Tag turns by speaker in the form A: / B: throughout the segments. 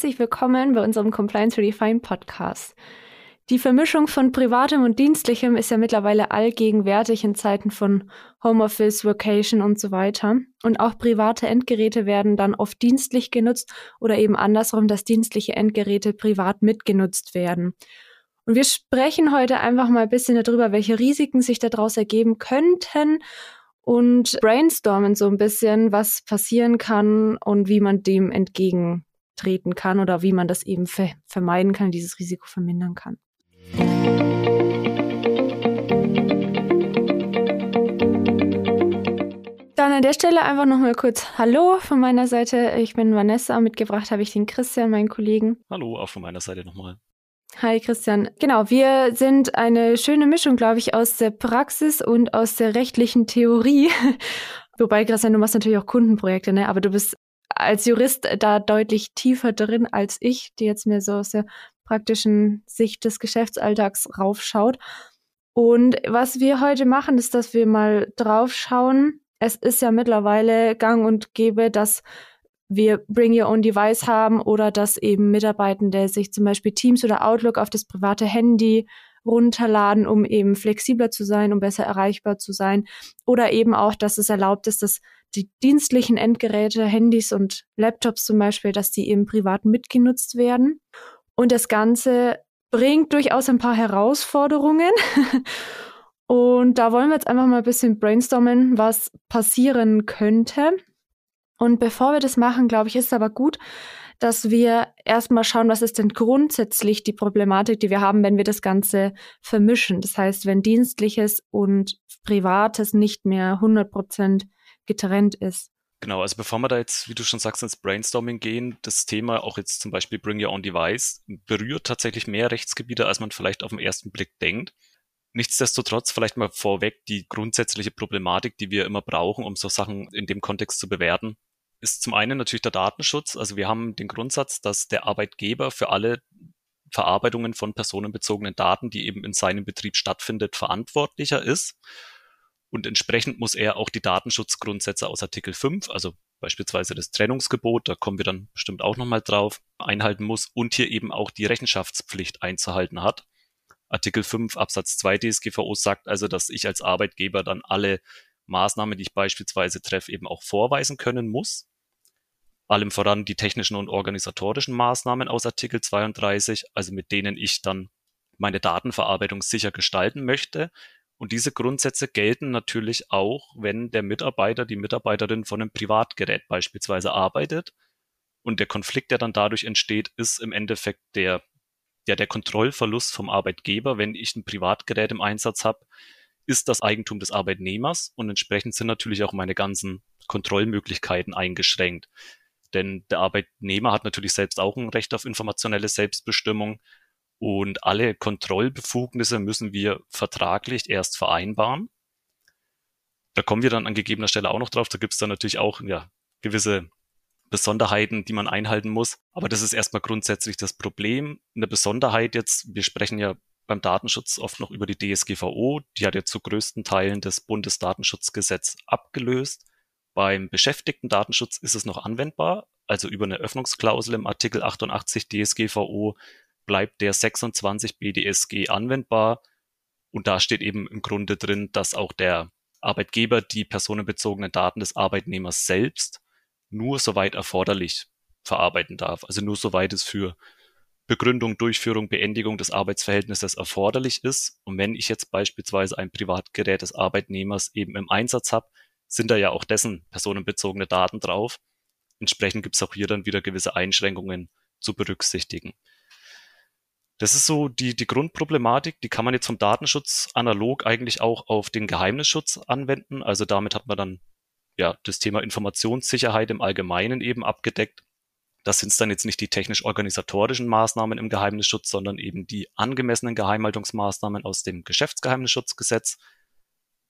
A: herzlich willkommen bei unserem Compliance Redefined Podcast. Die Vermischung von privatem und dienstlichem ist ja mittlerweile allgegenwärtig in Zeiten von Homeoffice, Vocation und so weiter. Und auch private Endgeräte werden dann oft dienstlich genutzt oder eben andersrum, dass dienstliche Endgeräte privat mitgenutzt werden. Und wir sprechen heute einfach mal ein bisschen darüber, welche Risiken sich daraus ergeben könnten und brainstormen so ein bisschen, was passieren kann und wie man dem entgegentreten kann oder wie man das eben ver vermeiden kann, dieses Risiko vermindern kann. Dann an der Stelle einfach nochmal kurz Hallo von meiner Seite. Ich bin Vanessa. Mitgebracht habe ich den Christian, meinen Kollegen.
B: Hallo, auch von meiner Seite nochmal.
A: Hi Christian. Genau, wir sind eine schöne Mischung, glaube ich, aus der Praxis und aus der rechtlichen Theorie. Wobei, Christian, du machst natürlich auch Kundenprojekte, ne? Aber du bist als Jurist da deutlich tiefer drin als ich, die jetzt mir so aus der praktischen Sicht des Geschäftsalltags raufschaut. Und was wir heute machen, ist, dass wir mal draufschauen. Es ist ja mittlerweile gang und gäbe, dass wir Bring Your Own Device haben oder dass eben Mitarbeitende sich zum Beispiel Teams oder Outlook auf das private Handy runterladen, um eben flexibler zu sein, um besser erreichbar zu sein. Oder eben auch, dass es erlaubt ist, dass die dienstlichen Endgeräte, Handys und Laptops zum Beispiel, dass die eben privat mitgenutzt werden. Und das Ganze bringt durchaus ein paar Herausforderungen. und da wollen wir jetzt einfach mal ein bisschen brainstormen, was passieren könnte. Und bevor wir das machen, glaube ich, ist es aber gut, dass wir erstmal schauen, was ist denn grundsätzlich die Problematik, die wir haben, wenn wir das Ganze vermischen. Das heißt, wenn Dienstliches und Privates nicht mehr 100 Prozent getrennt ist.
B: Genau, also bevor wir da jetzt, wie du schon sagst, ins Brainstorming gehen, das Thema auch jetzt zum Beispiel Bring Your Own Device berührt tatsächlich mehr Rechtsgebiete, als man vielleicht auf den ersten Blick denkt. Nichtsdestotrotz vielleicht mal vorweg die grundsätzliche Problematik, die wir immer brauchen, um so Sachen in dem Kontext zu bewerten, ist zum einen natürlich der Datenschutz. Also wir haben den Grundsatz, dass der Arbeitgeber für alle Verarbeitungen von personenbezogenen Daten, die eben in seinem Betrieb stattfindet, verantwortlicher ist. Und entsprechend muss er auch die Datenschutzgrundsätze aus Artikel 5, also beispielsweise das Trennungsgebot, da kommen wir dann bestimmt auch nochmal drauf, einhalten muss und hier eben auch die Rechenschaftspflicht einzuhalten hat. Artikel 5 Absatz 2 DSGVO sagt also, dass ich als Arbeitgeber dann alle Maßnahmen, die ich beispielsweise treffe, eben auch vorweisen können muss allem voran die technischen und organisatorischen Maßnahmen aus Artikel 32, also mit denen ich dann meine Datenverarbeitung sicher gestalten möchte. Und diese Grundsätze gelten natürlich auch, wenn der Mitarbeiter, die Mitarbeiterin von einem Privatgerät beispielsweise arbeitet. Und der Konflikt, der dann dadurch entsteht, ist im Endeffekt der, ja, der Kontrollverlust vom Arbeitgeber. Wenn ich ein Privatgerät im Einsatz habe, ist das Eigentum des Arbeitnehmers und entsprechend sind natürlich auch meine ganzen Kontrollmöglichkeiten eingeschränkt. Denn der Arbeitnehmer hat natürlich selbst auch ein Recht auf informationelle Selbstbestimmung und alle Kontrollbefugnisse müssen wir vertraglich erst vereinbaren. Da kommen wir dann an gegebener Stelle auch noch drauf. Da gibt es dann natürlich auch ja, gewisse Besonderheiten, die man einhalten muss. Aber das ist erstmal grundsätzlich das Problem. Eine Besonderheit jetzt, wir sprechen ja beim Datenschutz oft noch über die DSGVO. Die hat ja zu größten Teilen das Bundesdatenschutzgesetz abgelöst. Beim Beschäftigten-Datenschutz ist es noch anwendbar, also über eine Öffnungsklausel im Artikel 88 DSGVO bleibt der 26 BDSG anwendbar. Und da steht eben im Grunde drin, dass auch der Arbeitgeber die personenbezogenen Daten des Arbeitnehmers selbst nur soweit erforderlich verarbeiten darf. Also nur soweit es für Begründung, Durchführung, Beendigung des Arbeitsverhältnisses erforderlich ist. Und wenn ich jetzt beispielsweise ein Privatgerät des Arbeitnehmers eben im Einsatz habe, sind da ja auch dessen personenbezogene Daten drauf. Entsprechend gibt es auch hier dann wieder gewisse Einschränkungen zu berücksichtigen. Das ist so die, die Grundproblematik, die kann man jetzt vom Datenschutz analog eigentlich auch auf den Geheimnisschutz anwenden. Also damit hat man dann ja das Thema Informationssicherheit im Allgemeinen eben abgedeckt. Das sind dann jetzt nicht die technisch-organisatorischen Maßnahmen im Geheimnisschutz, sondern eben die angemessenen Geheimhaltungsmaßnahmen aus dem Geschäftsgeheimnisschutzgesetz,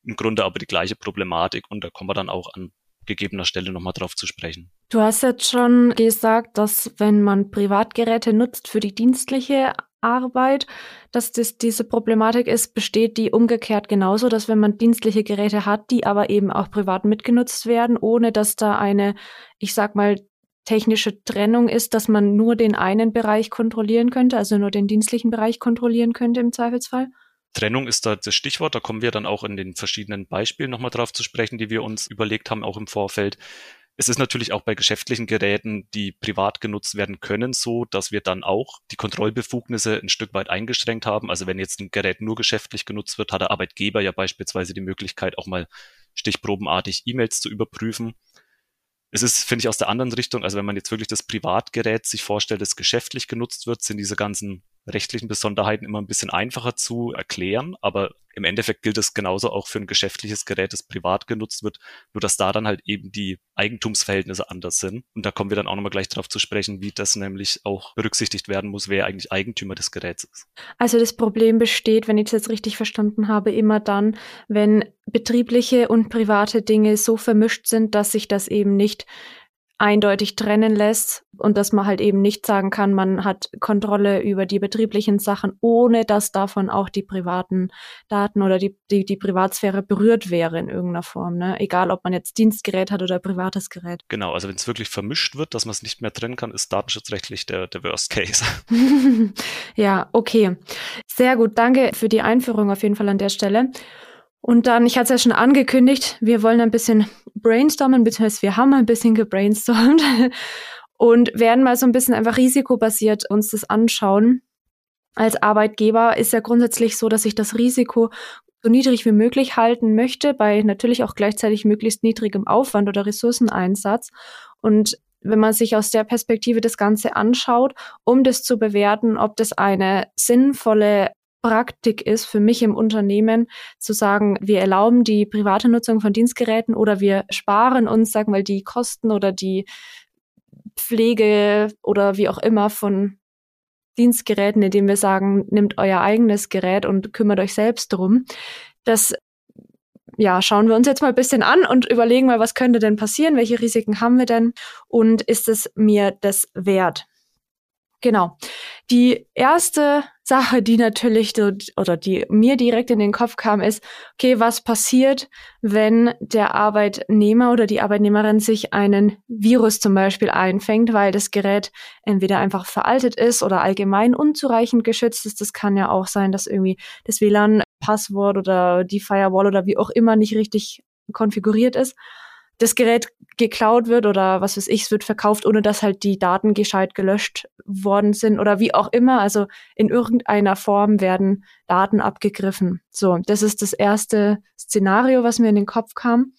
B: im Grunde aber die gleiche Problematik und da kommen wir dann auch an gegebener Stelle nochmal drauf zu sprechen.
A: Du hast jetzt schon gesagt, dass wenn man Privatgeräte nutzt für die dienstliche Arbeit, dass das, diese Problematik ist, besteht die umgekehrt genauso, dass wenn man dienstliche Geräte hat, die aber eben auch privat mitgenutzt werden, ohne dass da eine, ich sag mal, technische Trennung ist, dass man nur den einen Bereich kontrollieren könnte, also nur den dienstlichen Bereich kontrollieren könnte im Zweifelsfall?
B: Trennung ist da das Stichwort. Da kommen wir dann auch in den verschiedenen Beispielen nochmal drauf zu sprechen, die wir uns überlegt haben, auch im Vorfeld. Es ist natürlich auch bei geschäftlichen Geräten, die privat genutzt werden können, so, dass wir dann auch die Kontrollbefugnisse ein Stück weit eingeschränkt haben. Also wenn jetzt ein Gerät nur geschäftlich genutzt wird, hat der Arbeitgeber ja beispielsweise die Möglichkeit, auch mal stichprobenartig E-Mails zu überprüfen. Es ist, finde ich, aus der anderen Richtung, also wenn man jetzt wirklich das Privatgerät sich vorstellt, das geschäftlich genutzt wird, sind diese ganzen rechtlichen Besonderheiten immer ein bisschen einfacher zu erklären, aber im Endeffekt gilt es genauso auch für ein geschäftliches Gerät, das privat genutzt wird, nur dass da dann halt eben die Eigentumsverhältnisse anders sind. Und da kommen wir dann auch nochmal gleich darauf zu sprechen, wie das nämlich auch berücksichtigt werden muss, wer eigentlich Eigentümer des Geräts ist.
A: Also das Problem besteht, wenn ich das jetzt richtig verstanden habe, immer dann, wenn betriebliche und private Dinge so vermischt sind, dass sich das eben nicht eindeutig trennen lässt und dass man halt eben nicht sagen kann, man hat Kontrolle über die betrieblichen Sachen, ohne dass davon auch die privaten Daten oder die, die, die Privatsphäre berührt wäre in irgendeiner Form. Ne? Egal, ob man jetzt Dienstgerät hat oder privates Gerät.
B: Genau, also wenn es wirklich vermischt wird, dass man es nicht mehr trennen kann, ist datenschutzrechtlich der, der Worst Case.
A: ja, okay. Sehr gut. Danke für die Einführung auf jeden Fall an der Stelle. Und dann, ich hatte es ja schon angekündigt, wir wollen ein bisschen brainstormen, beziehungsweise wir haben ein bisschen gebrainstormt und werden mal so ein bisschen einfach risikobasiert uns das anschauen. Als Arbeitgeber ist ja grundsätzlich so, dass ich das Risiko so niedrig wie möglich halten möchte, bei natürlich auch gleichzeitig möglichst niedrigem Aufwand oder Ressourceneinsatz. Und wenn man sich aus der Perspektive das Ganze anschaut, um das zu bewerten, ob das eine sinnvolle Praktik ist für mich im Unternehmen zu sagen, wir erlauben die private Nutzung von Dienstgeräten oder wir sparen uns, sagen wir, die Kosten oder die Pflege oder wie auch immer von Dienstgeräten, indem wir sagen, nimmt euer eigenes Gerät und kümmert euch selbst drum. Das ja, schauen wir uns jetzt mal ein bisschen an und überlegen mal, was könnte denn passieren, welche Risiken haben wir denn und ist es mir das wert? Genau. Die erste Sache, die natürlich oder die mir direkt in den Kopf kam, ist, okay, was passiert, wenn der Arbeitnehmer oder die Arbeitnehmerin sich einen Virus zum Beispiel einfängt, weil das Gerät entweder einfach veraltet ist oder allgemein unzureichend geschützt ist. Das kann ja auch sein, dass irgendwie das WLAN-Passwort oder die Firewall oder wie auch immer nicht richtig konfiguriert ist das Gerät geklaut wird oder was weiß ich, es wird verkauft, ohne dass halt die Daten gescheit gelöscht worden sind oder wie auch immer. Also in irgendeiner Form werden Daten abgegriffen. So, das ist das erste Szenario, was mir in den Kopf kam.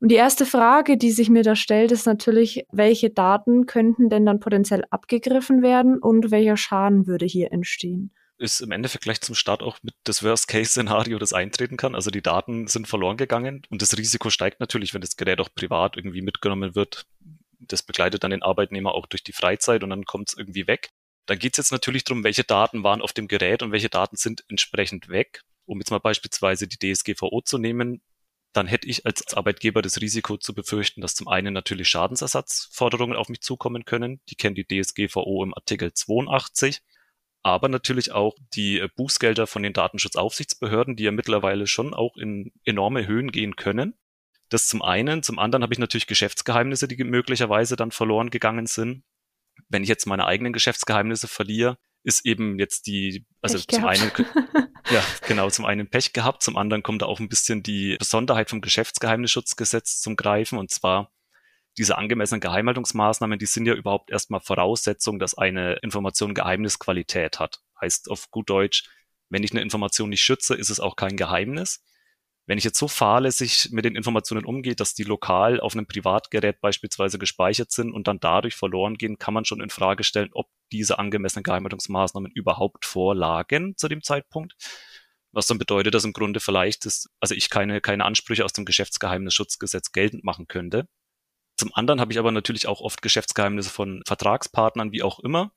A: Und die erste Frage, die sich mir da stellt, ist natürlich, welche Daten könnten denn dann potenziell abgegriffen werden und welcher Schaden würde hier entstehen?
B: Ist im Endeffekt gleich zum Start auch mit das Worst-Case-Szenario, das eintreten kann. Also die Daten sind verloren gegangen und das Risiko steigt natürlich, wenn das Gerät auch privat irgendwie mitgenommen wird. Das begleitet dann den Arbeitnehmer auch durch die Freizeit und dann kommt es irgendwie weg. Dann geht es jetzt natürlich darum, welche Daten waren auf dem Gerät und welche Daten sind entsprechend weg. Um jetzt mal beispielsweise die DSGVO zu nehmen, dann hätte ich als Arbeitgeber das Risiko zu befürchten, dass zum einen natürlich Schadensersatzforderungen auf mich zukommen können. Die kennt die DSGVO im Artikel 82 aber natürlich auch die äh, Bußgelder von den Datenschutzaufsichtsbehörden, die ja mittlerweile schon auch in enorme Höhen gehen können. Das zum einen. Zum anderen habe ich natürlich Geschäftsgeheimnisse, die möglicherweise dann verloren gegangen sind. Wenn ich jetzt meine eigenen Geschäftsgeheimnisse verliere, ist eben jetzt die, also Pech zum gehabt. einen, ja, genau, zum einen Pech gehabt, zum anderen kommt da auch ein bisschen die Besonderheit vom Geschäftsgeheimnisschutzgesetz zum Greifen und zwar diese angemessenen Geheimhaltungsmaßnahmen, die sind ja überhaupt erstmal Voraussetzung, dass eine Information Geheimnisqualität hat. Heißt auf gut Deutsch, wenn ich eine Information nicht schütze, ist es auch kein Geheimnis. Wenn ich jetzt so fahrlässig mit den Informationen umgehe, dass die lokal auf einem Privatgerät beispielsweise gespeichert sind und dann dadurch verloren gehen, kann man schon in Frage stellen, ob diese angemessenen Geheimhaltungsmaßnahmen überhaupt vorlagen zu dem Zeitpunkt. Was dann bedeutet, dass im Grunde vielleicht ist, also ich keine, keine Ansprüche aus dem Geschäftsgeheimnisschutzgesetz geltend machen könnte. Zum anderen habe ich aber natürlich auch oft Geschäftsgeheimnisse von Vertragspartnern, wie auch immer.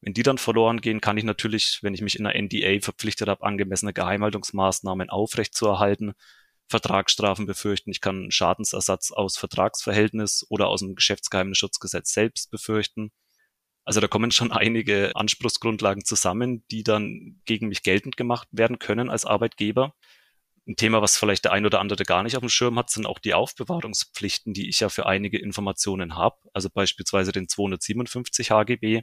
B: Wenn die dann verloren gehen, kann ich natürlich, wenn ich mich in einer NDA verpflichtet habe, angemessene Geheimhaltungsmaßnahmen aufrechtzuerhalten, Vertragsstrafen befürchten. Ich kann Schadensersatz aus Vertragsverhältnis oder aus dem Geschäftsgeheimnisschutzgesetz selbst befürchten. Also da kommen schon einige Anspruchsgrundlagen zusammen, die dann gegen mich geltend gemacht werden können als Arbeitgeber Ein Thema, was vielleicht der ein oder andere gar nicht auf dem Schirm hat, sind auch die Aufbewahrungspflichten, die ich ja für einige Informationen habe, also beispielsweise den 257 HGB.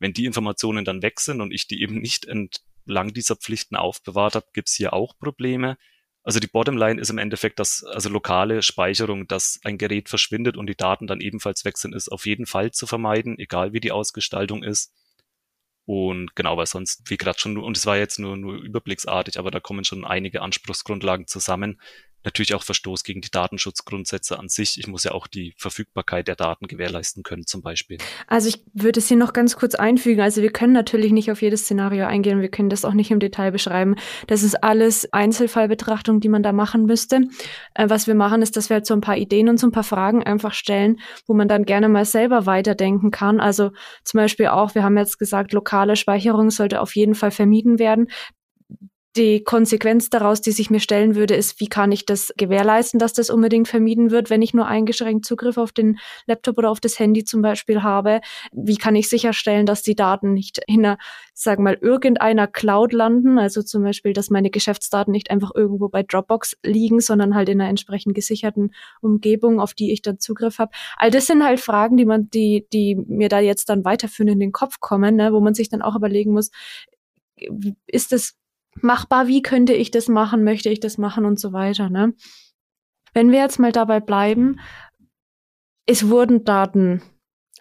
B: Wenn die Informationen dann weg sind und ich die eben nicht entlang dieser Pflichten aufbewahrt habe, gibt es hier auch Probleme. Also die Bottomline ist im Endeffekt, dass also lokale Speicherung, dass ein Gerät verschwindet und die Daten dann ebenfalls weg sind, ist auf jeden Fall zu vermeiden, egal wie die Ausgestaltung ist. Und genau, weil sonst, wie gerade schon, und es war jetzt nur, nur überblicksartig, aber da kommen schon einige Anspruchsgrundlagen zusammen, natürlich auch Verstoß gegen die Datenschutzgrundsätze an sich. Ich muss ja auch die Verfügbarkeit der Daten gewährleisten können, zum Beispiel.
A: Also ich würde es hier noch ganz kurz einfügen. Also wir können natürlich nicht auf jedes Szenario eingehen. Wir können das auch nicht im Detail beschreiben. Das ist alles Einzelfallbetrachtung, die man da machen müsste. Äh, was wir machen, ist, dass wir halt so ein paar Ideen und so ein paar Fragen einfach stellen, wo man dann gerne mal selber weiterdenken kann. Also zum Beispiel auch, wir haben jetzt gesagt, lokale Speicherung sollte auf jeden Fall vermieden werden die Konsequenz daraus, die sich mir stellen würde, ist, wie kann ich das gewährleisten, dass das unbedingt vermieden wird, wenn ich nur eingeschränkt Zugriff auf den Laptop oder auf das Handy zum Beispiel habe? Wie kann ich sicherstellen, dass die Daten nicht in einer, wir mal, irgendeiner Cloud landen? Also zum Beispiel, dass meine Geschäftsdaten nicht einfach irgendwo bei Dropbox liegen, sondern halt in einer entsprechend gesicherten Umgebung, auf die ich dann Zugriff habe. All das sind halt Fragen, die man, die, die mir da jetzt dann weiterführend in den Kopf kommen, ne, wo man sich dann auch überlegen muss, ist das machbar, wie könnte ich das machen, möchte ich das machen und so weiter. Ne? Wenn wir jetzt mal dabei bleiben, es wurden Daten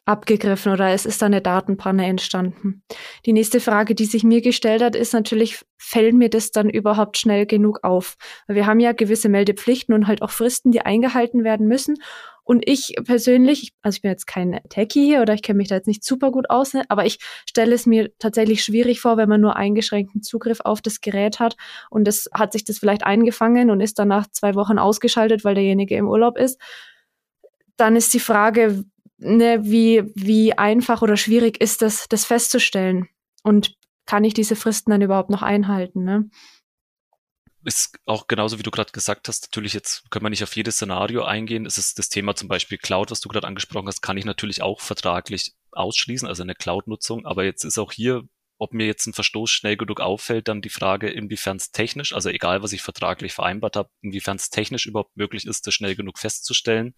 A: abgegriffen oder es ist eine Datenpanne entstanden. Die nächste Frage, die sich mir gestellt hat, ist natürlich, fällt mir das dann überhaupt schnell genug auf? Wir haben ja gewisse Meldepflichten und halt auch Fristen, die eingehalten werden müssen. Und ich persönlich, also ich bin jetzt kein Techie hier oder ich kenne mich da jetzt nicht super gut aus, ne, aber ich stelle es mir tatsächlich schwierig vor, wenn man nur eingeschränkten Zugriff auf das Gerät hat und das hat sich das vielleicht eingefangen und ist dann nach zwei Wochen ausgeschaltet, weil derjenige im Urlaub ist. Dann ist die Frage, ne, wie, wie einfach oder schwierig ist das, das festzustellen? Und kann ich diese Fristen dann überhaupt noch einhalten? Ne?
B: ist auch genauso wie du gerade gesagt hast, natürlich jetzt können wir nicht auf jedes Szenario eingehen. Es ist das Thema zum Beispiel Cloud, was du gerade angesprochen hast, kann ich natürlich auch vertraglich ausschließen, also eine Cloud-Nutzung. Aber jetzt ist auch hier, ob mir jetzt ein Verstoß schnell genug auffällt, dann die Frage, inwiefern es technisch, also egal was ich vertraglich vereinbart habe, inwiefern es technisch überhaupt möglich ist, das schnell genug festzustellen.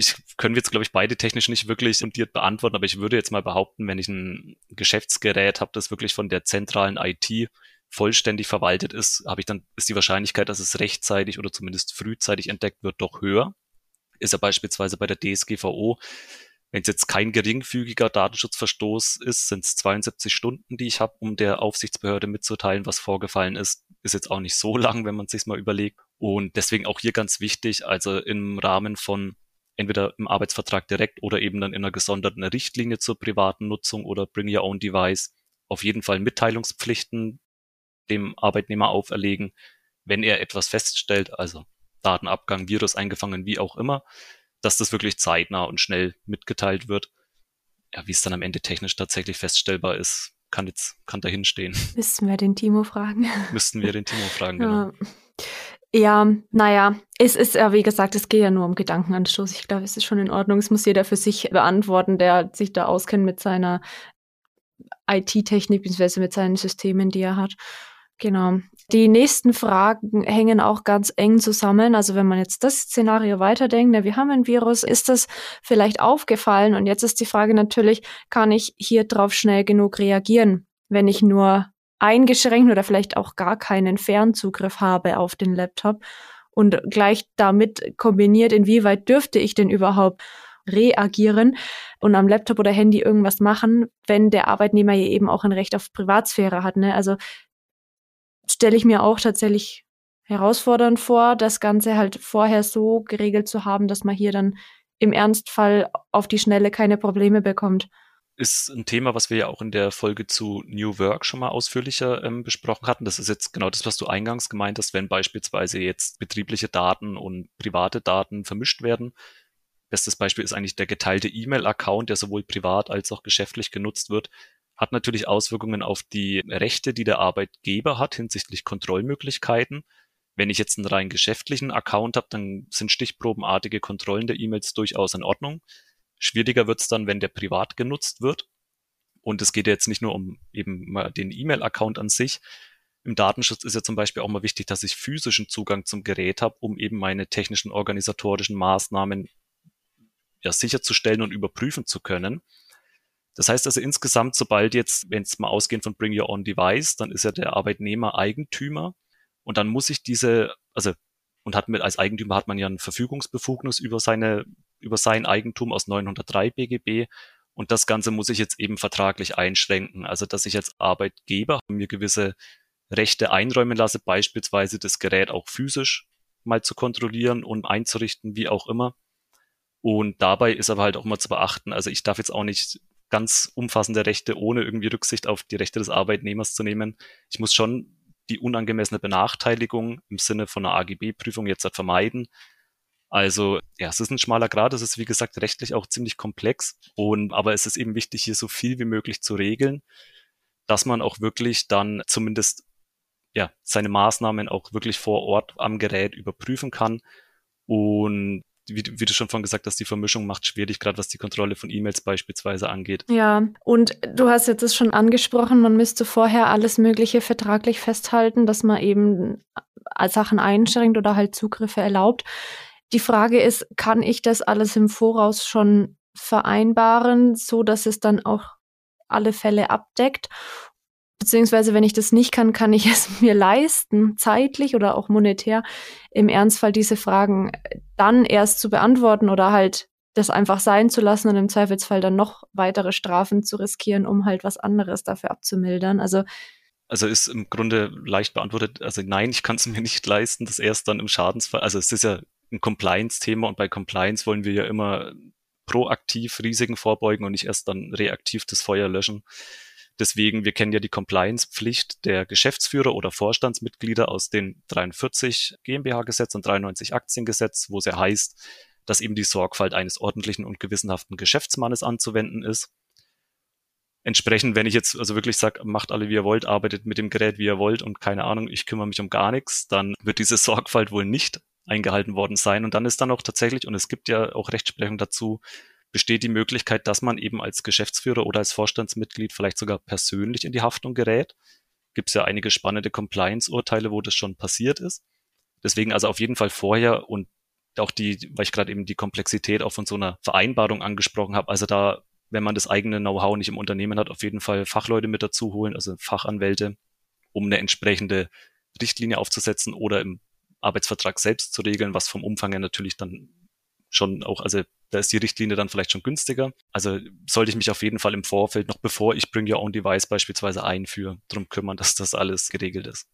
B: Ich können wir jetzt, glaube ich, beide technisch nicht wirklich fundiert beantworten, aber ich würde jetzt mal behaupten, wenn ich ein Geschäftsgerät habe, das wirklich von der zentralen IT vollständig verwaltet ist, habe ich dann, ist die Wahrscheinlichkeit, dass es rechtzeitig oder zumindest frühzeitig entdeckt wird, doch höher. Ist ja beispielsweise bei der DSGVO, wenn es jetzt kein geringfügiger Datenschutzverstoß ist, sind es 72 Stunden, die ich habe, um der Aufsichtsbehörde mitzuteilen, was vorgefallen ist. Ist jetzt auch nicht so lang, wenn man sich mal überlegt. Und deswegen auch hier ganz wichtig, also im Rahmen von entweder im Arbeitsvertrag direkt oder eben dann in einer gesonderten Richtlinie zur privaten Nutzung oder Bring Your Own Device auf jeden Fall Mitteilungspflichten dem Arbeitnehmer auferlegen, wenn er etwas feststellt, also Datenabgang, Virus eingefangen, wie auch immer, dass das wirklich zeitnah und schnell mitgeteilt wird. Ja, wie es dann am Ende technisch tatsächlich feststellbar ist, kann jetzt, kann dahin stehen.
A: Müssten wir den Timo fragen.
B: Müssten wir den Timo fragen, genau.
A: Ja, naja, es ist ja, wie gesagt, es geht ja nur um Gedankenanstoß. Ich glaube, es ist schon in Ordnung. Es muss jeder für sich beantworten, der sich da auskennt mit seiner IT-Technik, beziehungsweise mit seinen Systemen, die er hat. Genau. Die nächsten Fragen hängen auch ganz eng zusammen. Also wenn man jetzt das Szenario weiterdenkt, ja, wir haben ein Virus, ist das vielleicht aufgefallen? Und jetzt ist die Frage natürlich, kann ich hier drauf schnell genug reagieren, wenn ich nur eingeschränkt oder vielleicht auch gar keinen Fernzugriff habe auf den Laptop? Und gleich damit kombiniert, inwieweit dürfte ich denn überhaupt reagieren und am Laptop oder Handy irgendwas machen, wenn der Arbeitnehmer hier eben auch ein Recht auf Privatsphäre hat. Ne? Also stelle ich mir auch tatsächlich herausfordernd vor, das Ganze halt vorher so geregelt zu haben, dass man hier dann im Ernstfall auf die Schnelle keine Probleme bekommt.
B: Ist ein Thema, was wir ja auch in der Folge zu New Work schon mal ausführlicher ähm, besprochen hatten. Das ist jetzt genau das, was du eingangs gemeint hast, wenn beispielsweise jetzt betriebliche Daten und private Daten vermischt werden. Bestes Beispiel ist eigentlich der geteilte E-Mail-Account, der sowohl privat als auch geschäftlich genutzt wird hat natürlich Auswirkungen auf die Rechte, die der Arbeitgeber hat hinsichtlich Kontrollmöglichkeiten. Wenn ich jetzt einen rein geschäftlichen Account habe, dann sind stichprobenartige Kontrollen der E-Mails durchaus in Ordnung. Schwieriger wird es dann, wenn der privat genutzt wird. Und es geht ja jetzt nicht nur um eben mal den E-Mail-Account an sich. im Datenschutz ist ja zum Beispiel auch mal wichtig, dass ich physischen Zugang zum Gerät habe, um eben meine technischen organisatorischen Maßnahmen ja, sicherzustellen und überprüfen zu können. Das heißt also insgesamt, sobald jetzt, wenn es mal ausgehen von Bring Your Own Device, dann ist ja der Arbeitnehmer Eigentümer und dann muss ich diese, also und hat mit als Eigentümer hat man ja ein Verfügungsbefugnis über seine über sein Eigentum aus 903 BGB und das Ganze muss ich jetzt eben vertraglich einschränken, also dass ich als Arbeitgeber mir gewisse Rechte einräumen lasse, beispielsweise das Gerät auch physisch mal zu kontrollieren und einzurichten, wie auch immer. Und dabei ist aber halt auch mal zu beachten, also ich darf jetzt auch nicht ganz umfassende Rechte ohne irgendwie Rücksicht auf die Rechte des Arbeitnehmers zu nehmen. Ich muss schon die unangemessene Benachteiligung im Sinne von einer AGB-Prüfung jetzt vermeiden. Also ja, es ist ein schmaler Grad, es ist wie gesagt rechtlich auch ziemlich komplex und aber es ist eben wichtig, hier so viel wie möglich zu regeln, dass man auch wirklich dann zumindest ja seine Maßnahmen auch wirklich vor Ort am Gerät überprüfen kann und wie, wie du schon vorhin gesagt hast, die Vermischung macht schwierig, gerade was die Kontrolle von E-Mails beispielsweise angeht.
A: Ja, und du hast jetzt das schon angesprochen, man müsste vorher alles Mögliche vertraglich festhalten, dass man eben Sachen einschränkt oder halt Zugriffe erlaubt. Die Frage ist, kann ich das alles im Voraus schon vereinbaren, so dass es dann auch alle Fälle abdeckt? Beziehungsweise, wenn ich das nicht kann, kann ich es mir leisten, zeitlich oder auch monetär, im Ernstfall diese Fragen dann erst zu beantworten oder halt das einfach sein zu lassen und im Zweifelsfall dann noch weitere Strafen zu riskieren, um halt was anderes dafür abzumildern. Also
B: also ist im Grunde leicht beantwortet. Also nein, ich kann es mir nicht leisten, das erst dann im Schadensfall. Also es ist ja ein Compliance-Thema und bei Compliance wollen wir ja immer proaktiv Risiken vorbeugen und nicht erst dann reaktiv das Feuer löschen. Deswegen, wir kennen ja die Compliance-Pflicht der Geschäftsführer oder Vorstandsmitglieder aus den 43 GmbH-Gesetz und 93 Aktiengesetz, wo es ja heißt, dass eben die Sorgfalt eines ordentlichen und gewissenhaften Geschäftsmannes anzuwenden ist. Entsprechend, wenn ich jetzt also wirklich sage, macht alle wie ihr wollt, arbeitet mit dem Gerät wie ihr wollt und keine Ahnung, ich kümmere mich um gar nichts, dann wird diese Sorgfalt wohl nicht eingehalten worden sein. Und dann ist dann auch tatsächlich, und es gibt ja auch Rechtsprechung dazu, besteht die Möglichkeit, dass man eben als Geschäftsführer oder als Vorstandsmitglied vielleicht sogar persönlich in die Haftung gerät. Gibt es ja einige spannende Compliance-Urteile, wo das schon passiert ist. Deswegen also auf jeden Fall vorher und auch die, weil ich gerade eben die Komplexität auch von so einer Vereinbarung angesprochen habe, also da, wenn man das eigene Know-how nicht im Unternehmen hat, auf jeden Fall Fachleute mit dazu holen, also Fachanwälte, um eine entsprechende Richtlinie aufzusetzen oder im Arbeitsvertrag selbst zu regeln, was vom Umfang her natürlich dann schon auch, also da ist die Richtlinie dann vielleicht schon günstiger. Also sollte ich mich auf jeden Fall im Vorfeld, noch bevor ich Bring Your Own Device beispielsweise einführe, darum kümmern, dass das alles geregelt ist.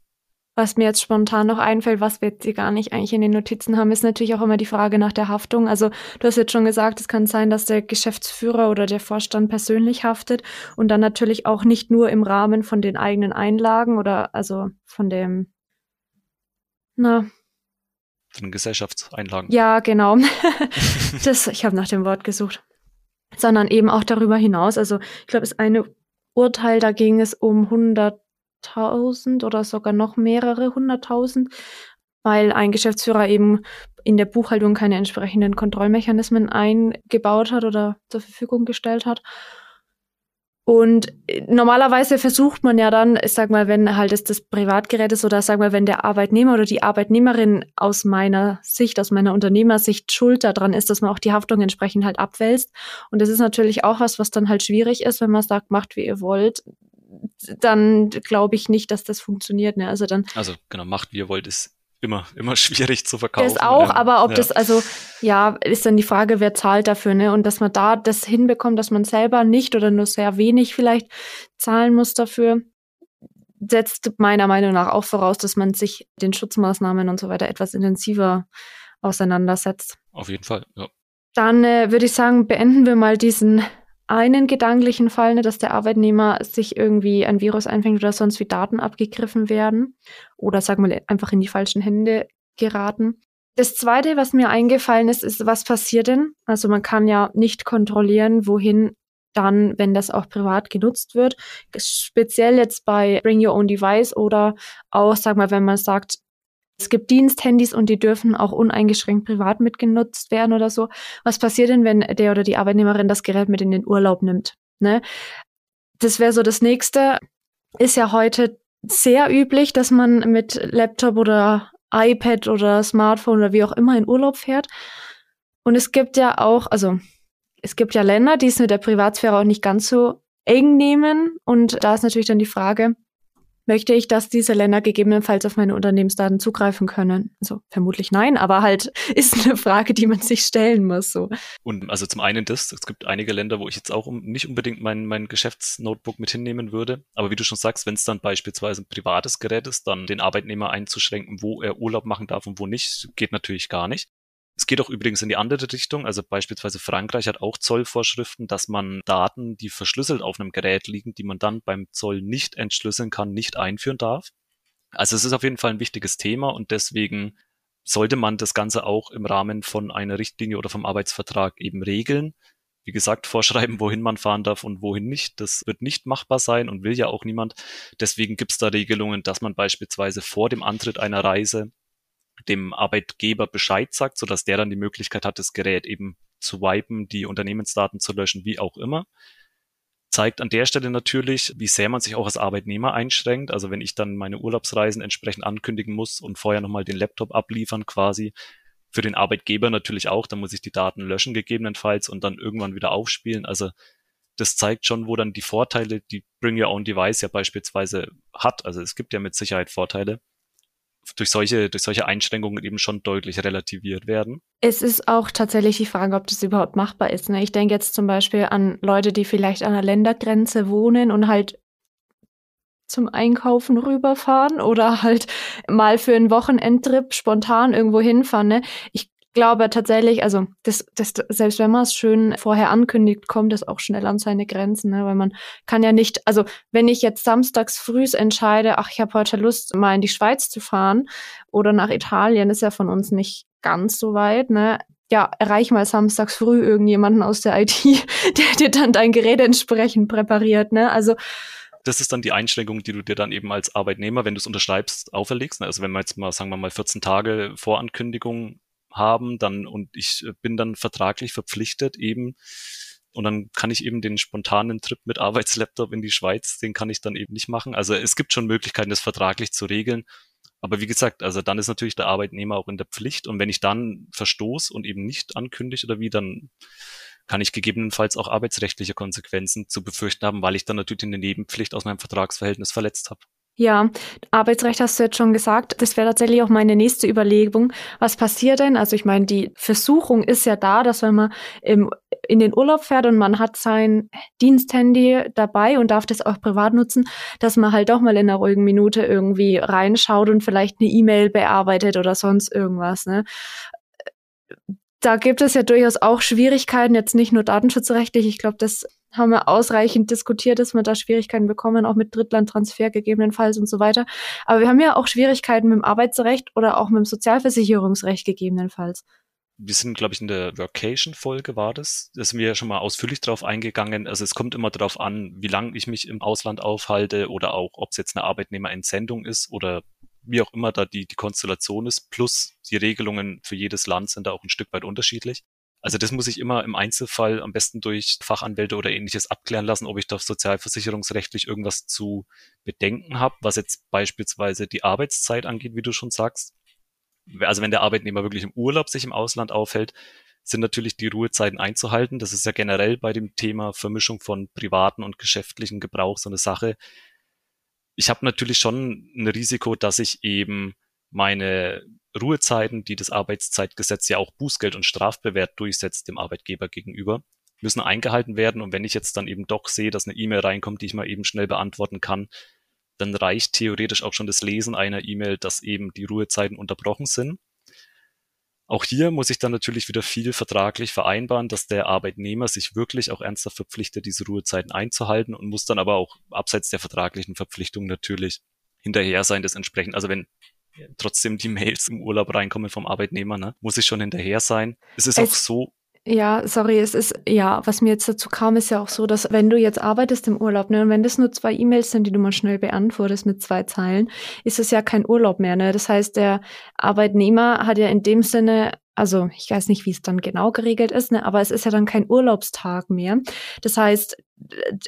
A: Was mir jetzt spontan noch einfällt, was wir jetzt hier gar nicht eigentlich in den Notizen haben, ist natürlich auch immer die Frage nach der Haftung. Also du hast jetzt schon gesagt, es kann sein, dass der Geschäftsführer oder der Vorstand persönlich haftet und dann natürlich auch nicht nur im Rahmen von den eigenen Einlagen oder also von dem, na,
B: von Gesellschaftseinlagen.
A: Ja, genau. das, ich habe nach dem Wort gesucht. Sondern eben auch darüber hinaus. Also ich glaube, es ist eine Urteil, da ging es um 100.000 oder sogar noch mehrere hunderttausend, weil ein Geschäftsführer eben in der Buchhaltung keine entsprechenden Kontrollmechanismen eingebaut hat oder zur Verfügung gestellt hat. Und äh, normalerweise versucht man ja dann, ich sag mal, wenn halt es das Privatgerät ist oder sag mal, wenn der Arbeitnehmer oder die Arbeitnehmerin aus meiner Sicht, aus meiner Unternehmersicht schuld daran ist, dass man auch die Haftung entsprechend halt abwälzt. Und das ist natürlich auch was, was dann halt schwierig ist, wenn man sagt, macht wie ihr wollt. Dann glaube ich nicht, dass das funktioniert. Ne? Also dann.
B: Also genau, macht wie ihr wollt ist immer, immer schwierig zu verkaufen.
A: Das auch, ähm, aber ob ja. das, also, ja, ist dann die Frage, wer zahlt dafür, ne? Und dass man da das hinbekommt, dass man selber nicht oder nur sehr wenig vielleicht zahlen muss dafür, setzt meiner Meinung nach auch voraus, dass man sich den Schutzmaßnahmen und so weiter etwas intensiver auseinandersetzt.
B: Auf jeden Fall, ja.
A: Dann äh, würde ich sagen, beenden wir mal diesen einen gedanklichen Fall, ne, dass der Arbeitnehmer sich irgendwie ein Virus einfängt oder sonst wie Daten abgegriffen werden oder sagen wir einfach in die falschen Hände geraten. Das zweite, was mir eingefallen ist, ist, was passiert denn? Also man kann ja nicht kontrollieren, wohin dann, wenn das auch privat genutzt wird. Speziell jetzt bei Bring Your Own Device oder auch, sag mal, wenn man sagt, es gibt Diensthandys und die dürfen auch uneingeschränkt privat mitgenutzt werden oder so. Was passiert denn, wenn der oder die Arbeitnehmerin das Gerät mit in den Urlaub nimmt? Ne? Das wäre so das nächste. Ist ja heute sehr üblich, dass man mit Laptop oder iPad oder Smartphone oder wie auch immer in Urlaub fährt. Und es gibt ja auch, also es gibt ja Länder, die es mit der Privatsphäre auch nicht ganz so eng nehmen. Und da ist natürlich dann die Frage, möchte ich, dass diese Länder gegebenenfalls auf meine Unternehmensdaten zugreifen können? Also vermutlich nein, aber halt ist eine Frage, die man sich stellen muss. So.
B: Und also zum einen das, es gibt einige Länder, wo ich jetzt auch nicht unbedingt mein, mein Geschäftsnotebook mit hinnehmen würde. Aber wie du schon sagst, wenn es dann beispielsweise ein privates Gerät ist, dann den Arbeitnehmer einzuschränken, wo er Urlaub machen darf und wo nicht, geht natürlich gar nicht. Es geht auch übrigens in die andere Richtung. Also beispielsweise Frankreich hat auch Zollvorschriften, dass man Daten, die verschlüsselt auf einem Gerät liegen, die man dann beim Zoll nicht entschlüsseln kann, nicht einführen darf. Also es ist auf jeden Fall ein wichtiges Thema und deswegen sollte man das Ganze auch im Rahmen von einer Richtlinie oder vom Arbeitsvertrag eben regeln. Wie gesagt, vorschreiben, wohin man fahren darf und wohin nicht. Das wird nicht machbar sein und will ja auch niemand. Deswegen gibt es da Regelungen, dass man beispielsweise vor dem Antritt einer Reise dem Arbeitgeber Bescheid sagt, sodass der dann die Möglichkeit hat, das Gerät eben zu wipen, die Unternehmensdaten zu löschen, wie auch immer. Zeigt an der Stelle natürlich, wie sehr man sich auch als Arbeitnehmer einschränkt. Also wenn ich dann meine Urlaubsreisen entsprechend ankündigen muss und vorher nochmal den Laptop abliefern quasi, für den Arbeitgeber natürlich auch, dann muss ich die Daten löschen gegebenenfalls und dann irgendwann wieder aufspielen. Also das zeigt schon, wo dann die Vorteile, die Bring Your Own Device ja beispielsweise hat. Also es gibt ja mit Sicherheit Vorteile durch solche, durch solche Einschränkungen eben schon deutlich relativiert werden.
A: Es ist auch tatsächlich die Frage, ob das überhaupt machbar ist. Ne? Ich denke jetzt zum Beispiel an Leute, die vielleicht an der Ländergrenze wohnen und halt zum Einkaufen rüberfahren oder halt mal für einen Wochenendtrip spontan irgendwo hinfahren. Ne? Ich glaube tatsächlich, also das, das, selbst wenn man es schön vorher ankündigt, kommt es auch schnell an seine Grenzen, ne? weil man kann ja nicht, also wenn ich jetzt samstags frühs entscheide, ach, ich habe heute Lust, mal in die Schweiz zu fahren oder nach Italien, ist ja von uns nicht ganz so weit, ne? Ja, erreich mal samstags früh irgendjemanden aus der IT, der dir dann dein Gerät entsprechend präpariert, ne? Also
B: das ist dann die Einschränkung, die du dir dann eben als Arbeitnehmer, wenn du es unterschreibst, auferlegst. Ne? Also wenn man jetzt mal, sagen wir mal, 14 Tage Vorankündigung haben, dann und ich äh, bin dann vertraglich verpflichtet eben und dann kann ich eben den spontanen Trip mit Arbeitslaptop in die Schweiz, den kann ich dann eben nicht machen. Also es gibt schon Möglichkeiten, das vertraglich zu regeln. Aber wie gesagt, also dann ist natürlich der Arbeitnehmer auch in der Pflicht. Und wenn ich dann verstoß und eben nicht ankündige oder wie, dann kann ich gegebenenfalls auch arbeitsrechtliche Konsequenzen zu befürchten haben, weil ich dann natürlich eine Nebenpflicht aus meinem Vertragsverhältnis verletzt habe.
A: Ja, Arbeitsrecht hast du jetzt schon gesagt. Das wäre tatsächlich auch meine nächste Überlegung. Was passiert denn? Also ich meine, die Versuchung ist ja da, dass wenn man im, in den Urlaub fährt und man hat sein Diensthandy dabei und darf das auch privat nutzen, dass man halt doch mal in einer ruhigen Minute irgendwie reinschaut und vielleicht eine E-Mail bearbeitet oder sonst irgendwas. Ne? Da gibt es ja durchaus auch Schwierigkeiten, jetzt nicht nur datenschutzrechtlich. Ich glaube, das haben wir ausreichend diskutiert, dass wir da Schwierigkeiten bekommen, auch mit Drittlandtransfer gegebenenfalls und so weiter. Aber wir haben ja auch Schwierigkeiten mit dem Arbeitsrecht oder auch mit dem Sozialversicherungsrecht gegebenenfalls.
B: Wir sind, glaube ich, in der Workation-Folge war das. Da sind wir ja schon mal ausführlich drauf eingegangen. Also es kommt immer darauf an, wie lange ich mich im Ausland aufhalte oder auch, ob es jetzt eine Arbeitnehmerentsendung ist oder wie auch immer da die, die Konstellation ist. Plus die Regelungen für jedes Land sind da auch ein Stück weit unterschiedlich. Also das muss ich immer im Einzelfall am besten durch Fachanwälte oder ähnliches abklären lassen, ob ich da sozialversicherungsrechtlich irgendwas zu bedenken habe, was jetzt beispielsweise die Arbeitszeit angeht, wie du schon sagst. Also wenn der Arbeitnehmer wirklich im Urlaub sich im Ausland aufhält, sind natürlich die Ruhezeiten einzuhalten. Das ist ja generell bei dem Thema Vermischung von privaten und geschäftlichen Gebrauch so eine Sache. Ich habe natürlich schon ein Risiko, dass ich eben meine Ruhezeiten, die das Arbeitszeitgesetz ja auch Bußgeld und strafbewehrt durchsetzt dem Arbeitgeber gegenüber, müssen eingehalten werden. Und wenn ich jetzt dann eben doch sehe, dass eine E-Mail reinkommt, die ich mal eben schnell beantworten kann, dann reicht theoretisch auch schon das Lesen einer E-Mail, dass eben die Ruhezeiten unterbrochen sind. Auch hier muss ich dann natürlich wieder viel vertraglich vereinbaren, dass der Arbeitnehmer sich wirklich auch ernsthaft verpflichtet, diese Ruhezeiten einzuhalten und muss dann aber auch abseits der vertraglichen Verpflichtungen natürlich hinterher sein, das entsprechend, also wenn trotzdem die Mails im Urlaub reinkommen vom Arbeitnehmer, ne? Muss ich schon hinterher sein. Es ist es, auch so.
A: Ja, sorry, es ist, ja, was mir jetzt dazu kam, ist ja auch so, dass wenn du jetzt arbeitest im Urlaub, ne, und wenn das nur zwei E-Mails sind, die du mal schnell beantwortest mit zwei Zeilen, ist es ja kein Urlaub mehr, ne? Das heißt, der Arbeitnehmer hat ja in dem Sinne also ich weiß nicht, wie es dann genau geregelt ist, ne, aber es ist ja dann kein Urlaubstag mehr. Das heißt,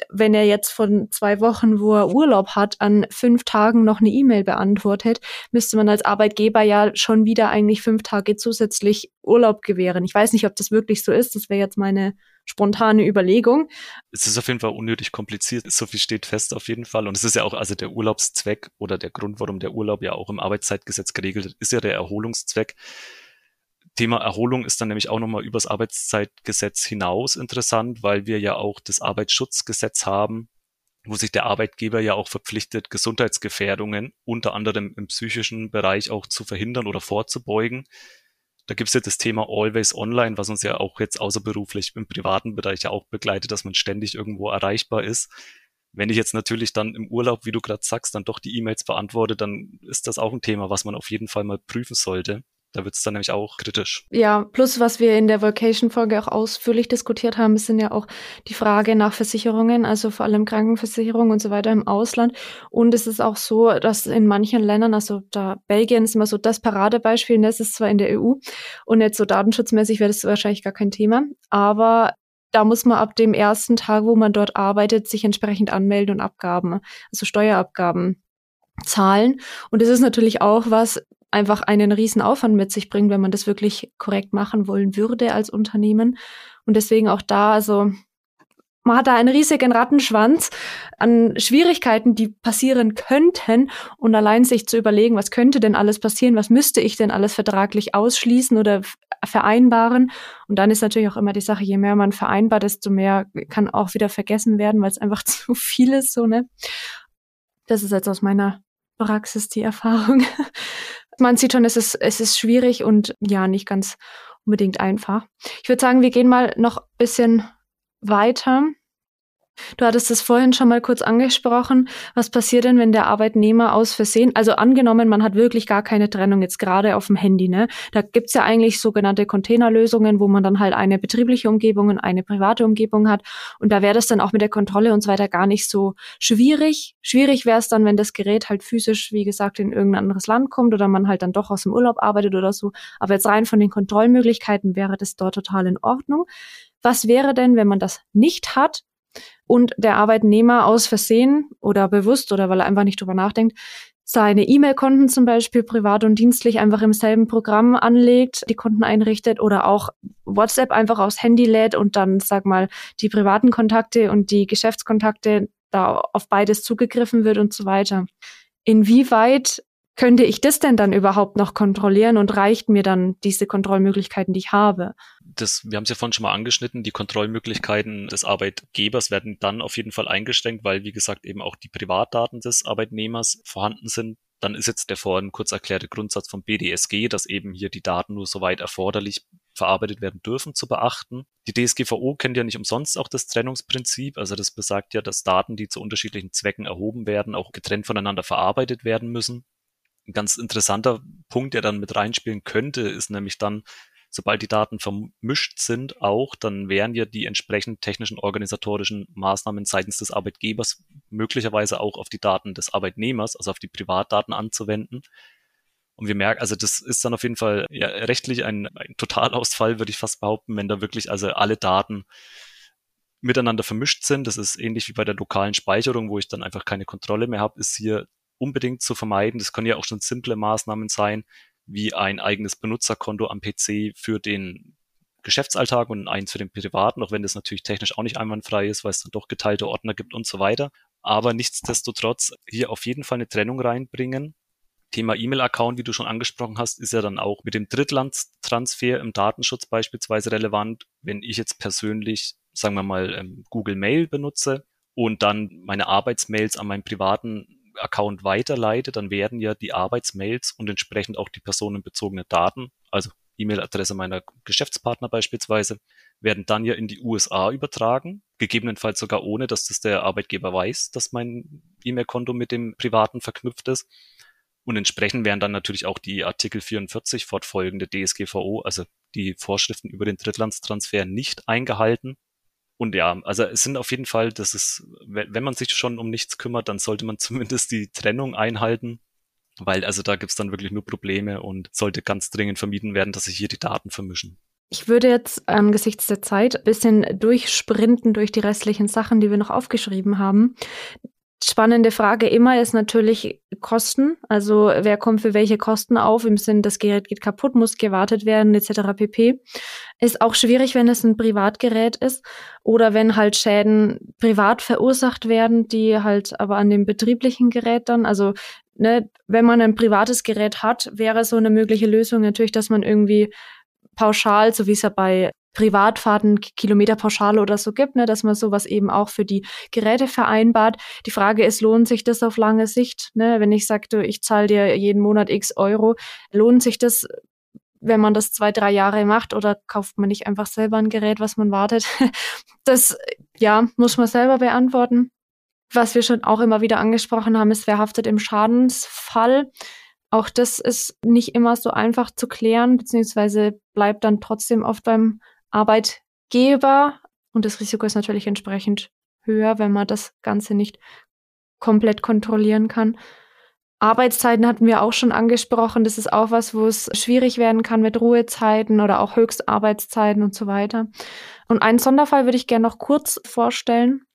A: wenn er jetzt von zwei Wochen, wo er Urlaub hat, an fünf Tagen noch eine E-Mail beantwortet, müsste man als Arbeitgeber ja schon wieder eigentlich fünf Tage zusätzlich Urlaub gewähren. Ich weiß nicht, ob das wirklich so ist. Das wäre jetzt meine spontane Überlegung.
B: Es ist auf jeden Fall unnötig kompliziert. So viel steht fest auf jeden Fall. Und es ist ja auch also der Urlaubszweck oder der Grund, warum der Urlaub ja auch im Arbeitszeitgesetz geregelt ist, ist ja der Erholungszweck. Thema Erholung ist dann nämlich auch nochmal übers Arbeitszeitgesetz hinaus interessant, weil wir ja auch das Arbeitsschutzgesetz haben, wo sich der Arbeitgeber ja auch verpflichtet, Gesundheitsgefährdungen unter anderem im psychischen Bereich auch zu verhindern oder vorzubeugen. Da gibt es ja das Thema Always Online, was uns ja auch jetzt außerberuflich im privaten Bereich ja auch begleitet, dass man ständig irgendwo erreichbar ist. Wenn ich jetzt natürlich dann im Urlaub, wie du gerade sagst, dann doch die E-Mails beantworte, dann ist das auch ein Thema, was man auf jeden Fall mal prüfen sollte. Da wird es dann nämlich auch kritisch.
A: Ja, plus was wir in der Vocation-Folge auch ausführlich diskutiert haben, sind ja auch die Frage nach Versicherungen, also vor allem Krankenversicherung und so weiter im Ausland. Und es ist auch so, dass in manchen Ländern, also da Belgien ist immer so das Paradebeispiel, das ist zwar in der EU und jetzt so datenschutzmäßig wäre das wahrscheinlich gar kein Thema, aber da muss man ab dem ersten Tag, wo man dort arbeitet, sich entsprechend anmelden und Abgaben, also Steuerabgaben zahlen. Und das ist natürlich auch was, einfach einen riesen Aufwand mit sich bringt, wenn man das wirklich korrekt machen wollen würde als Unternehmen. Und deswegen auch da, also man hat da einen riesigen Rattenschwanz an Schwierigkeiten, die passieren könnten und allein sich zu überlegen, was könnte denn alles passieren, was müsste ich denn alles vertraglich ausschließen oder vereinbaren. Und dann ist natürlich auch immer die Sache, je mehr man vereinbart, desto mehr kann auch wieder vergessen werden, weil es einfach zu viel ist, so, ne? Das ist jetzt aus meiner Praxis die Erfahrung. Man sieht schon, es ist, es ist schwierig und ja, nicht ganz unbedingt einfach. Ich würde sagen, wir gehen mal noch bisschen weiter. Du hattest es vorhin schon mal kurz angesprochen. Was passiert denn, wenn der Arbeitnehmer aus Versehen, also angenommen, man hat wirklich gar keine Trennung jetzt gerade auf dem Handy, ne? Da gibt's ja eigentlich sogenannte Containerlösungen, wo man dann halt eine betriebliche Umgebung und eine private Umgebung hat. Und da wäre das dann auch mit der Kontrolle und so weiter gar nicht so schwierig. Schwierig wäre es dann, wenn das Gerät halt physisch, wie gesagt, in irgendein anderes Land kommt oder man halt dann doch aus dem Urlaub arbeitet oder so. Aber jetzt rein von den Kontrollmöglichkeiten wäre das dort total in Ordnung. Was wäre denn, wenn man das nicht hat? Und der Arbeitnehmer aus Versehen oder bewusst oder weil er einfach nicht drüber nachdenkt, seine E-Mail-Konten zum Beispiel privat und dienstlich einfach im selben Programm anlegt, die Konten einrichtet oder auch WhatsApp einfach aufs Handy lädt und dann, sag mal, die privaten Kontakte und die Geschäftskontakte da auf beides zugegriffen wird und so weiter. Inwieweit könnte ich das denn dann überhaupt noch kontrollieren und reicht mir dann diese Kontrollmöglichkeiten, die ich habe?
B: Das, wir haben es ja vorhin schon mal angeschnitten, die Kontrollmöglichkeiten des Arbeitgebers werden dann auf jeden Fall eingeschränkt, weil, wie gesagt, eben auch die Privatdaten des Arbeitnehmers vorhanden sind. Dann ist jetzt der vorhin kurz erklärte Grundsatz vom BDSG, dass eben hier die Daten nur soweit erforderlich verarbeitet werden dürfen, zu beachten. Die DSGVO kennt ja nicht umsonst auch das Trennungsprinzip. Also das besagt ja, dass Daten, die zu unterschiedlichen Zwecken erhoben werden, auch getrennt voneinander verarbeitet werden müssen. Ein ganz interessanter Punkt, der dann mit reinspielen könnte, ist nämlich dann, sobald die Daten vermischt sind, auch, dann wären ja die entsprechend technischen organisatorischen Maßnahmen seitens des Arbeitgebers möglicherweise auch auf die Daten des Arbeitnehmers, also auf die Privatdaten anzuwenden. Und wir merken, also das ist dann auf jeden Fall ja, rechtlich ein, ein Totalausfall, würde ich fast behaupten, wenn da wirklich also alle Daten miteinander vermischt sind. Das ist ähnlich wie bei der lokalen Speicherung, wo ich dann einfach keine Kontrolle mehr habe, ist hier unbedingt zu vermeiden. Das können ja auch schon simple Maßnahmen sein, wie ein eigenes Benutzerkonto am PC für den Geschäftsalltag und eins für den privaten, auch wenn das natürlich technisch auch nicht einwandfrei ist, weil es dann doch geteilte Ordner gibt und so weiter. Aber nichtsdestotrotz hier auf jeden Fall eine Trennung reinbringen. Thema E-Mail-Account, wie du schon angesprochen hast, ist ja dann auch mit dem Drittlandstransfer im Datenschutz beispielsweise relevant. Wenn ich jetzt persönlich, sagen wir mal, ähm, Google Mail benutze und dann meine Arbeitsmails an meinen privaten Account weiterleite, dann werden ja die Arbeitsmails und entsprechend auch die personenbezogenen Daten, also E-Mail-Adresse meiner Geschäftspartner beispielsweise, werden dann ja in die USA übertragen, gegebenenfalls sogar ohne, dass das der Arbeitgeber weiß, dass mein E-Mail-Konto mit dem privaten verknüpft ist. Und entsprechend werden dann natürlich auch die Artikel 44 fortfolgende DSGVO, also die Vorschriften über den Drittlandstransfer nicht eingehalten. Und ja, also es sind auf jeden Fall, das ist, wenn man sich schon um nichts kümmert, dann sollte man zumindest die Trennung einhalten. weil also da gibt's dann wirklich nur Probleme und sollte ganz dringend vermieden werden, dass sich hier die Daten vermischen.
A: Ich würde jetzt angesichts der Zeit ein bisschen durchsprinten durch die restlichen Sachen, die wir noch aufgeschrieben haben. Spannende Frage immer ist natürlich Kosten. Also wer kommt für welche Kosten auf im Sinn, das Gerät geht kaputt, muss gewartet werden etc. pp. Ist auch schwierig, wenn es ein Privatgerät ist oder wenn halt Schäden privat verursacht werden, die halt aber an dem betrieblichen Gerät dann, also ne, wenn man ein privates Gerät hat, wäre so eine mögliche Lösung natürlich, dass man irgendwie pauschal, so wie es ja bei Privatfahrten, Kilometerpauschale oder so gibt, ne, dass man sowas eben auch für die Geräte vereinbart. Die Frage ist, lohnt sich das auf lange Sicht? Ne? Wenn ich sage, ich zahle dir jeden Monat x Euro, lohnt sich das, wenn man das zwei, drei Jahre macht oder kauft man nicht einfach selber ein Gerät, was man wartet? Das, ja, muss man selber beantworten. Was wir schon auch immer wieder angesprochen haben, ist, wer haftet im Schadensfall? Auch das ist nicht immer so einfach zu klären, beziehungsweise bleibt dann trotzdem oft beim Arbeitgeber und das Risiko ist natürlich entsprechend höher, wenn man das Ganze nicht komplett kontrollieren kann. Arbeitszeiten hatten wir auch schon angesprochen. Das ist auch was, wo es schwierig werden kann mit Ruhezeiten oder auch Höchstarbeitszeiten und so weiter. Und einen Sonderfall würde ich gerne noch kurz vorstellen.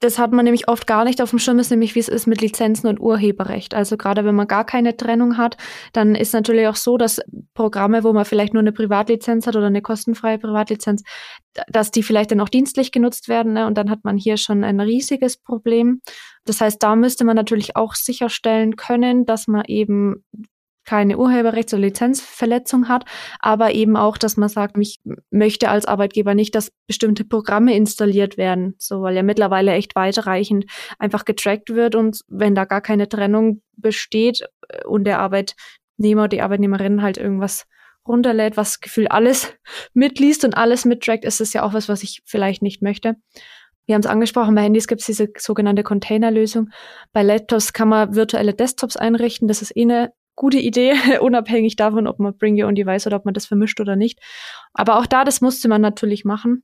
A: Das hat man nämlich oft gar nicht auf dem Schirm, ist nämlich, wie es ist mit Lizenzen und Urheberrecht. Also gerade wenn man gar keine Trennung hat, dann ist natürlich auch so, dass Programme, wo man vielleicht nur eine Privatlizenz hat oder eine kostenfreie Privatlizenz, dass die vielleicht dann auch dienstlich genutzt werden. Ne? Und dann hat man hier schon ein riesiges Problem. Das heißt, da müsste man natürlich auch sicherstellen können, dass man eben keine Urheberrechts- oder Lizenzverletzung hat, aber eben auch, dass man sagt, ich möchte als Arbeitgeber nicht, dass bestimmte Programme installiert werden, so weil ja mittlerweile echt weitreichend einfach getrackt wird und wenn da gar keine Trennung besteht äh, und der Arbeitnehmer, die Arbeitnehmerin halt irgendwas runterlädt, was Gefühl alles mitliest und alles mittrackt, ist es ja auch was, was ich vielleicht nicht möchte. Wir haben es angesprochen, bei Handys gibt es diese sogenannte Containerlösung. Bei Laptops kann man virtuelle Desktops einrichten. Das ist eh eine gute Idee, unabhängig davon, ob man Bring Your Own Device oder ob man das vermischt oder nicht. Aber auch da, das musste man natürlich machen.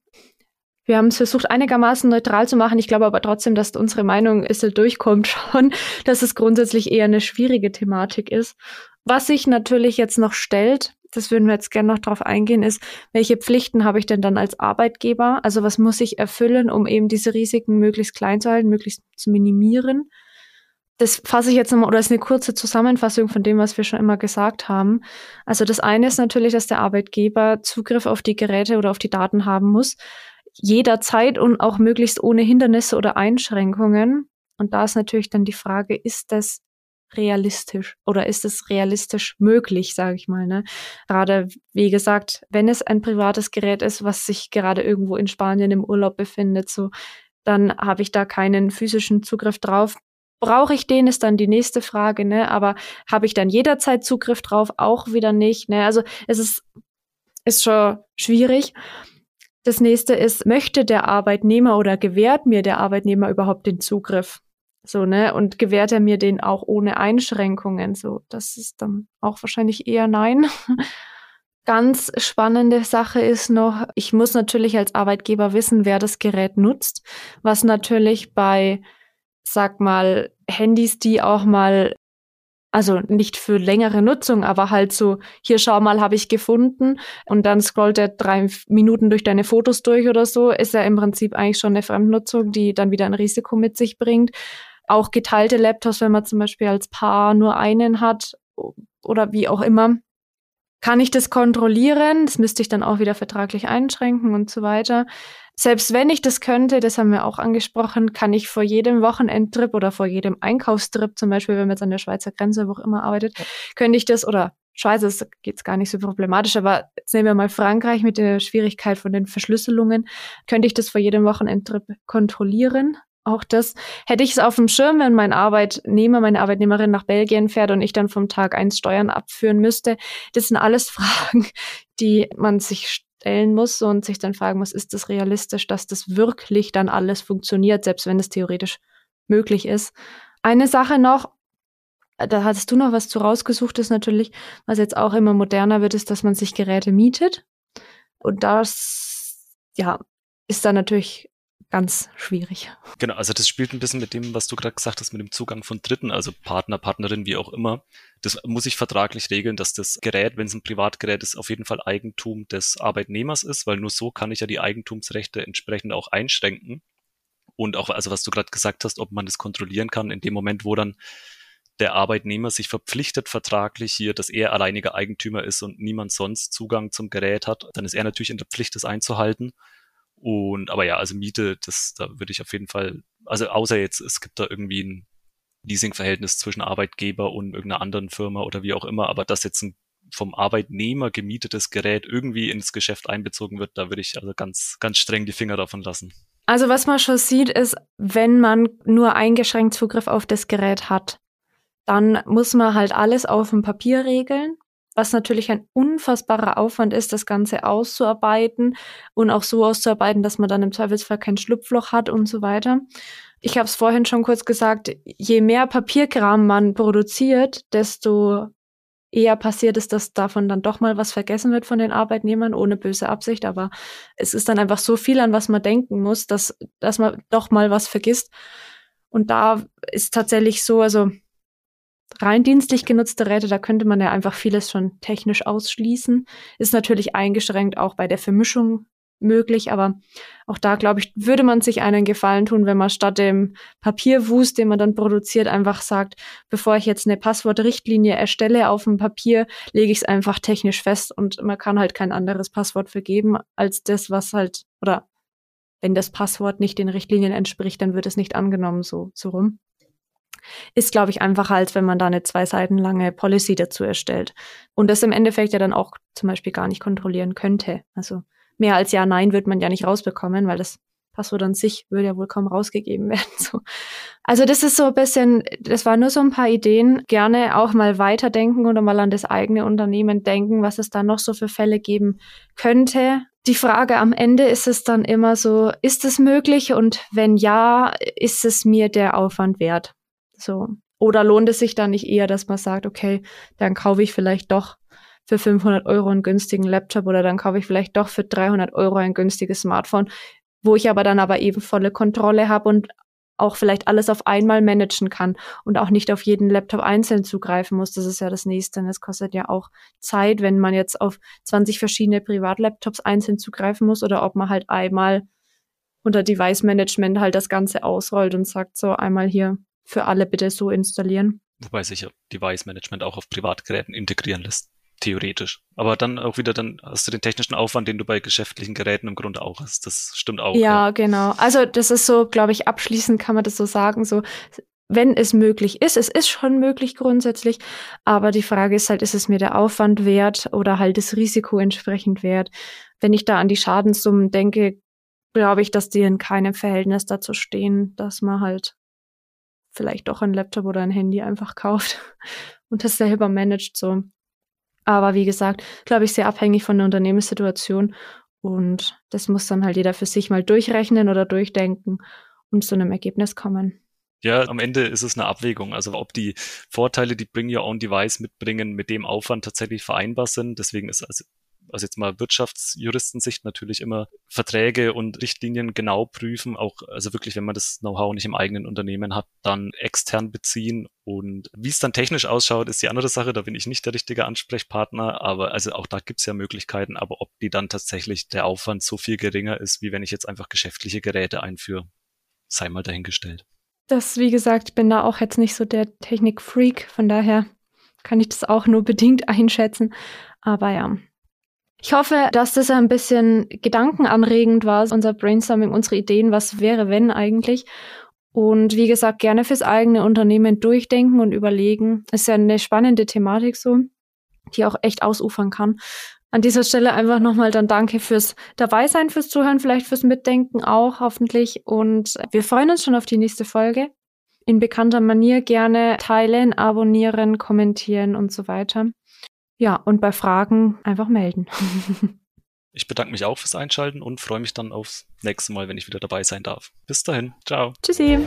A: Wir haben es versucht, einigermaßen neutral zu machen. Ich glaube aber trotzdem, dass unsere Meinung ein bisschen durchkommt schon, dass es grundsätzlich eher eine schwierige Thematik ist. Was sich natürlich jetzt noch stellt, das würden wir jetzt gerne noch drauf eingehen, ist, welche Pflichten habe ich denn dann als Arbeitgeber? Also was muss ich erfüllen, um eben diese Risiken möglichst klein zu halten, möglichst zu minimieren? Das fasse ich jetzt nochmal, oder ist eine kurze Zusammenfassung von dem, was wir schon immer gesagt haben. Also das eine ist natürlich, dass der Arbeitgeber Zugriff auf die Geräte oder auf die Daten haben muss, jederzeit und auch möglichst ohne Hindernisse oder Einschränkungen. Und da ist natürlich dann die Frage, ist das realistisch oder ist es realistisch möglich, sage ich mal. Ne? Gerade wie gesagt, wenn es ein privates Gerät ist, was sich gerade irgendwo in Spanien im Urlaub befindet, so dann habe ich da keinen physischen Zugriff drauf. Brauche ich den, ist dann die nächste Frage, ne? Aber habe ich dann jederzeit Zugriff drauf? Auch wieder nicht, ne? Also es ist, ist schon schwierig. Das nächste ist, möchte der Arbeitnehmer oder gewährt mir der Arbeitnehmer überhaupt den Zugriff? So, ne? Und gewährt er mir den auch ohne Einschränkungen? So, das ist dann auch wahrscheinlich eher nein. Ganz spannende Sache ist noch, ich muss natürlich als Arbeitgeber wissen, wer das Gerät nutzt, was natürlich bei sag mal, Handys, die auch mal, also nicht für längere Nutzung, aber halt so, hier schau mal, habe ich gefunden und dann scrollt er drei Minuten durch deine Fotos durch oder so, ist ja im Prinzip eigentlich schon eine Fremdnutzung, die dann wieder ein Risiko mit sich bringt. Auch geteilte Laptops, wenn man zum Beispiel als Paar nur einen hat oder wie auch immer, kann ich das kontrollieren? Das müsste ich dann auch wieder vertraglich einschränken und so weiter. Selbst wenn ich das könnte, das haben wir auch angesprochen, kann ich vor jedem Wochenendtrip oder vor jedem Einkaufstrip, zum Beispiel, wenn man jetzt an der Schweizer Grenze, wo auch immer arbeitet, könnte ich das, oder Schweiz ist geht's gar nicht so problematisch, aber jetzt nehmen wir mal Frankreich mit der Schwierigkeit von den Verschlüsselungen, könnte ich das vor jedem Wochenendtrip kontrollieren. Auch das hätte ich es auf dem Schirm, wenn mein Arbeitnehmer, meine Arbeitnehmerin nach Belgien fährt und ich dann vom Tag eins Steuern abführen müsste. Das sind alles Fragen, die man sich stellen muss und sich dann fragen muss, ist das realistisch, dass das wirklich dann alles funktioniert, selbst wenn es theoretisch möglich ist. Eine Sache noch, da hattest du noch was zu rausgesucht, ist natürlich, was jetzt auch immer moderner wird, ist, dass man sich Geräte mietet. Und das, ja, ist dann natürlich ganz schwierig.
B: Genau, also das spielt ein bisschen mit dem, was du gerade gesagt hast, mit dem Zugang von Dritten, also Partner, Partnerin, wie auch immer. Das muss ich vertraglich regeln, dass das Gerät, wenn es ein Privatgerät ist, auf jeden Fall Eigentum des Arbeitnehmers ist, weil nur so kann ich ja die Eigentumsrechte entsprechend auch einschränken. Und auch, also was du gerade gesagt hast, ob man das kontrollieren kann, in dem Moment, wo dann der Arbeitnehmer sich verpflichtet vertraglich hier, dass er alleiniger Eigentümer ist und niemand sonst Zugang zum Gerät hat, dann ist er natürlich in der Pflicht, das einzuhalten. Und aber ja, also Miete, das, da würde ich auf jeden Fall, also außer jetzt, es gibt da irgendwie ein Leasingverhältnis zwischen Arbeitgeber und irgendeiner anderen Firma oder wie auch immer, aber dass jetzt ein vom Arbeitnehmer gemietetes Gerät irgendwie ins Geschäft einbezogen wird, da würde ich also ganz, ganz streng die Finger davon lassen.
A: Also was man schon sieht, ist, wenn man nur eingeschränkt Zugriff auf das Gerät hat, dann muss man halt alles auf dem Papier regeln was natürlich ein unfassbarer Aufwand ist, das Ganze auszuarbeiten und auch so auszuarbeiten, dass man dann im Zweifelsfall kein Schlupfloch hat und so weiter. Ich habe es vorhin schon kurz gesagt, je mehr Papierkram man produziert, desto eher passiert es, dass davon dann doch mal was vergessen wird von den Arbeitnehmern, ohne böse Absicht. Aber es ist dann einfach so viel, an was man denken muss, dass, dass man doch mal was vergisst. Und da ist tatsächlich so, also rein dienstlich genutzte Räte, da könnte man ja einfach vieles schon technisch ausschließen. Ist natürlich eingeschränkt auch bei der Vermischung möglich, aber auch da, glaube ich, würde man sich einen Gefallen tun, wenn man statt dem Papierwust, den man dann produziert, einfach sagt, bevor ich jetzt eine Passwortrichtlinie erstelle auf dem Papier, lege ich es einfach technisch fest und man kann halt kein anderes Passwort vergeben als das, was halt, oder wenn das Passwort nicht den Richtlinien entspricht, dann wird es nicht angenommen, so, so rum ist, glaube ich, einfacher, als wenn man da eine zwei Seiten lange Policy dazu erstellt. Und das im Endeffekt ja dann auch zum Beispiel gar nicht kontrollieren könnte. Also mehr als Ja, Nein wird man ja nicht rausbekommen, weil das Passwort an sich würde ja wohl kaum rausgegeben werden. So. Also das ist so ein bisschen, das waren nur so ein paar Ideen. Gerne auch mal weiterdenken oder mal an das eigene Unternehmen denken, was es da noch so für Fälle geben könnte. Die Frage am Ende ist es dann immer so, ist es möglich? Und wenn ja, ist es mir der Aufwand wert? So. Oder lohnt es sich dann nicht eher, dass man sagt, okay, dann kaufe ich vielleicht doch für 500 Euro einen günstigen Laptop oder dann kaufe ich vielleicht doch für 300 Euro ein günstiges Smartphone, wo ich aber dann aber eben volle Kontrolle habe und auch vielleicht alles auf einmal managen kann und auch nicht auf jeden Laptop einzeln zugreifen muss. Das ist ja das Nächste. Es kostet ja auch Zeit, wenn man jetzt auf 20 verschiedene Privatlaptops einzeln zugreifen muss oder ob man halt einmal unter Device Management halt das Ganze ausrollt und sagt so einmal hier für alle bitte so installieren.
B: Wobei sich ja Device Management auch auf Privatgeräten integrieren lässt. Theoretisch. Aber dann auch wieder, dann hast du den technischen Aufwand, den du bei geschäftlichen Geräten im Grunde auch hast. Das stimmt auch.
A: Ja, ja. genau. Also das ist so, glaube ich, abschließend kann man das so sagen, so wenn es möglich ist. Es ist schon möglich grundsätzlich, aber die Frage ist halt, ist es mir der Aufwand wert oder halt das Risiko entsprechend wert? Wenn ich da an die Schadenssummen denke, glaube ich, dass die in keinem Verhältnis dazu stehen, dass man halt vielleicht doch ein Laptop oder ein Handy einfach kauft und das selber managt so. Aber wie gesagt, glaube ich, sehr abhängig von der Unternehmenssituation und das muss dann halt jeder für sich mal durchrechnen oder durchdenken und zu einem Ergebnis kommen.
B: Ja, am Ende ist es eine Abwägung. Also ob die Vorteile, die Bring Your Own Device mitbringen, mit dem Aufwand tatsächlich vereinbar sind. Deswegen ist also also jetzt mal Wirtschaftsjuristensicht natürlich immer Verträge und Richtlinien genau prüfen, auch also wirklich, wenn man das Know-how nicht im eigenen Unternehmen hat, dann extern beziehen. Und wie es dann technisch ausschaut, ist die andere Sache, da bin ich nicht der richtige Ansprechpartner, aber also auch da gibt es ja Möglichkeiten, aber ob die dann tatsächlich der Aufwand so viel geringer ist, wie wenn ich jetzt einfach geschäftliche Geräte einführe, sei mal dahingestellt.
A: Das, wie gesagt, bin da auch jetzt nicht so der Technik-Freak, von daher kann ich das auch nur bedingt einschätzen. Aber ja, ich hoffe, dass das ein bisschen gedankenanregend war, unser Brainstorming, unsere Ideen, was wäre, wenn eigentlich. Und wie gesagt, gerne fürs eigene Unternehmen durchdenken und überlegen. Ist ja eine spannende Thematik so, die auch echt ausufern kann. An dieser Stelle einfach nochmal dann danke fürs Dabeisein, fürs Zuhören, vielleicht fürs Mitdenken auch hoffentlich. Und wir freuen uns schon auf die nächste Folge. In bekannter Manier gerne teilen, abonnieren, kommentieren und so weiter. Ja, und bei Fragen einfach melden.
B: ich bedanke mich auch fürs Einschalten und freue mich dann aufs nächste Mal, wenn ich wieder dabei sein darf. Bis dahin. Ciao.
A: Tschüssi.